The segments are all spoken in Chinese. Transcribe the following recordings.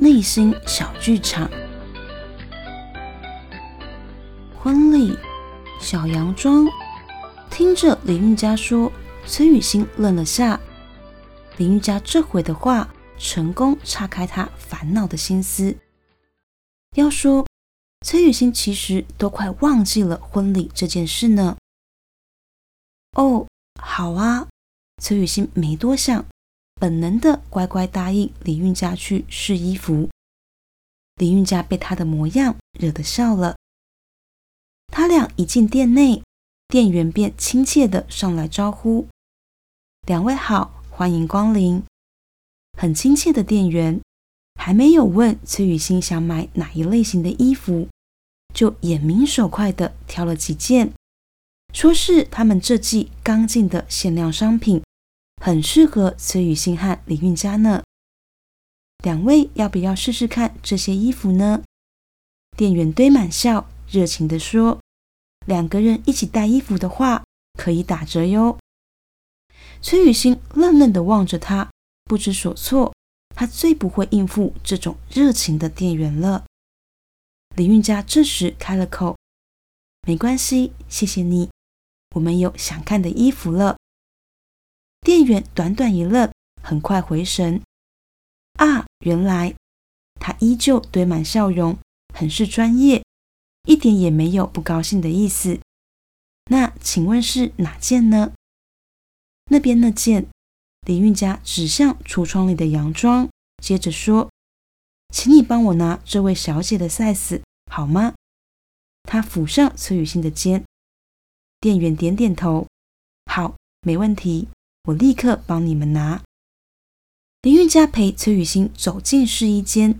内心小剧场。婚礼，小洋装。听着李运家说，崔雨欣愣了下。林玉佳这回的话，成功岔开他烦恼的心思。要说崔雨欣其实都快忘记了婚礼这件事呢。哦，好啊，崔雨欣没多想，本能的乖乖答应李运家去试衣服。李运家被他的模样惹得笑了。他俩一进店内，店员便亲切的上来招呼：“两位好。”欢迎光临，很亲切的店员，还没有问崔雨欣想买哪一类型的衣服，就眼明手快的挑了几件，说是他们这季刚进的限量商品，很适合崔雨欣和李韵佳呢。两位要不要试试看这些衣服呢？店员堆满笑，热情地说：“两个人一起带衣服的话，可以打折哟。”崔雨欣愣愣地望着他，不知所措。他最不会应付这种热情的店员了。李运家这时开了口：“没关系，谢谢你，我们有想看的衣服了。”店员短短一愣，很快回神：“啊，原来……”他依旧堆满笑容，很是专业，一点也没有不高兴的意思。那请问是哪件呢？那边那件，李运家指向橱窗里的洋装，接着说：“请你帮我拿这位小姐的 size 好吗？”他抚上崔雨欣的肩，店员点点头：“好，没问题，我立刻帮你们拿。”林运家陪崔雨欣走进试衣间，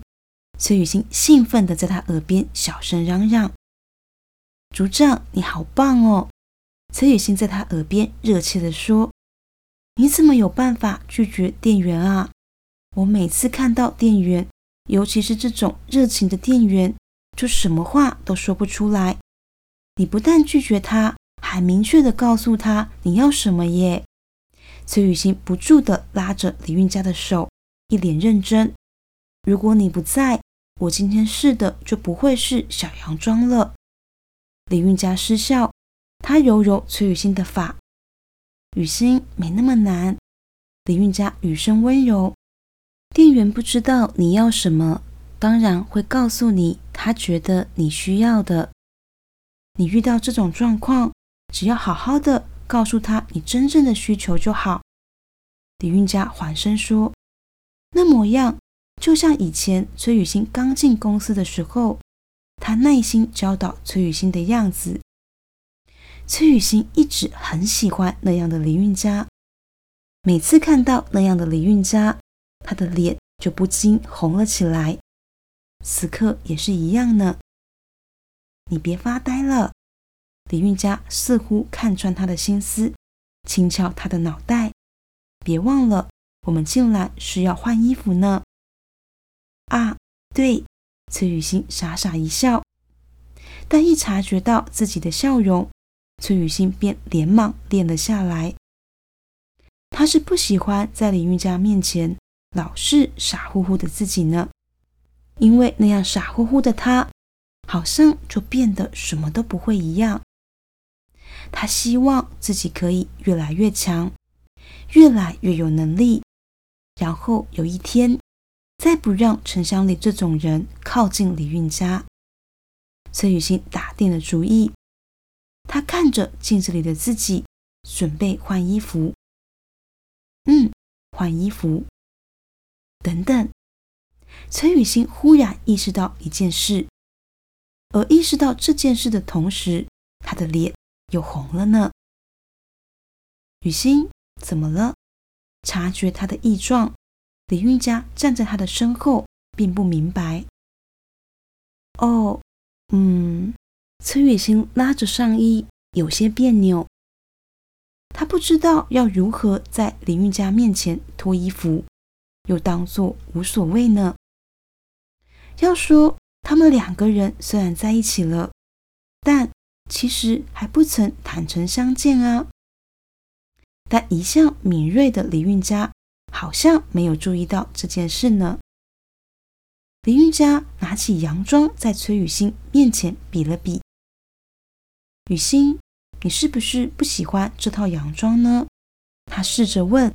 崔雨欣兴奋地在他耳边小声嚷嚷：“组长，你好棒哦！”崔雨欣在他耳边热切地说。你怎么有办法拒绝店员啊？我每次看到店员，尤其是这种热情的店员，就什么话都说不出来。你不但拒绝他，还明确的告诉他你要什么耶。崔雨欣不住的拉着李运佳的手，一脸认真。如果你不在，我今天试的就不会是小洋装了。李运佳失笑，他揉揉崔雨欣的发。雨欣没那么难，李运佳语声温柔。店员不知道你要什么，当然会告诉你他觉得你需要的。你遇到这种状况，只要好好的告诉他你真正的需求就好。李运佳缓声说：“那模样就像以前崔雨欣刚进公司的时候，他耐心教导崔雨欣的样子。”崔雨欣一直很喜欢那样的李运佳，每次看到那样的李运佳，他的脸就不禁红了起来。此刻也是一样呢。你别发呆了，李运家似乎看穿他的心思，轻敲他的脑袋。别忘了，我们进来是要换衣服呢。啊，对，崔雨欣傻傻一笑，但一察觉到自己的笑容。崔雨欣便连忙练了下来。他是不喜欢在李运家面前老是傻乎乎的自己呢，因为那样傻乎乎的他，好像就变得什么都不会一样。他希望自己可以越来越强，越来越有能力，然后有一天再不让陈香里这种人靠近李运家。崔雨欣打定了主意。他看着镜子里的自己，准备换衣服。嗯，换衣服。等等，崔雨欣忽然意识到一件事，而意识到这件事的同时，她的脸又红了呢。雨欣，怎么了？察觉他的异状，李运家站在他的身后，并不明白。哦，嗯。崔雨欣拉着上衣，有些别扭。她不知道要如何在林韵家面前脱衣服，又当作无所谓呢。要说他们两个人虽然在一起了，但其实还不曾坦诚相见啊。但一向敏锐的李韵家好像没有注意到这件事呢。李韵家拿起洋装，在崔雨欣面前比了比。雨欣，你是不是不喜欢这套洋装呢？他试着问。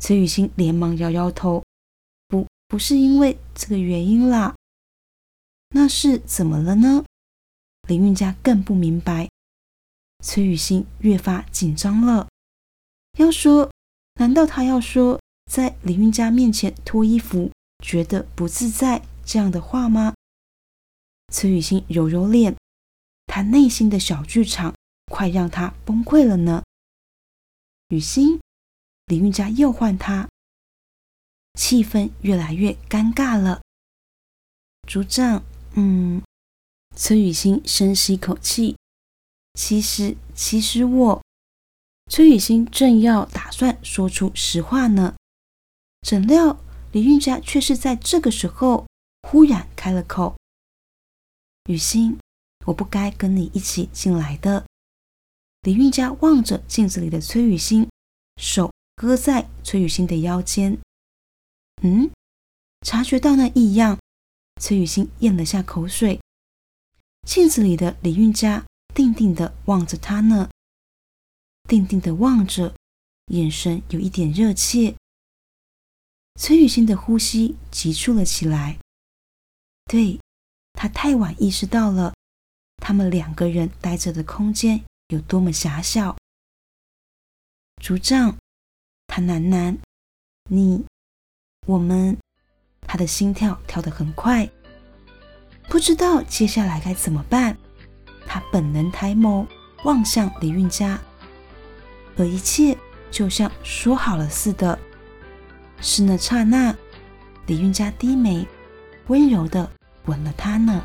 崔雨欣连忙摇摇头，不，不是因为这个原因啦。那是怎么了呢？林韵家更不明白。崔雨欣越发紧张了。要说，难道他要说在林韵家面前脱衣服觉得不自在这样的话吗？崔雨欣揉揉脸。他内心的小剧场快让他崩溃了呢。雨欣，林韵佳又唤他，气氛越来越尴尬了。组长，嗯，崔雨欣深吸一口气。其实，其实我……崔雨欣正要打算说出实话呢，怎料李韵佳却是在这个时候忽然开了口：“雨欣。”我不该跟你一起进来的。李韵佳望着镜子里的崔雨欣，手搁在崔雨欣的腰间。嗯，察觉到那异样，崔雨欣咽了下口水。镜子里的李韵佳定定的望着他呢，定定的望着，眼神有一点热切。崔雨欣的呼吸急促了起来。对，他太晚意识到了。他们两个人待着的空间有多么狭小。组长，他喃喃：“你，我们。”他的心跳跳得很快，不知道接下来该怎么办。他本能抬眸望向李韵佳，而一切就像说好了似的。是那刹那，李韵佳低眉，温柔的吻了他呢。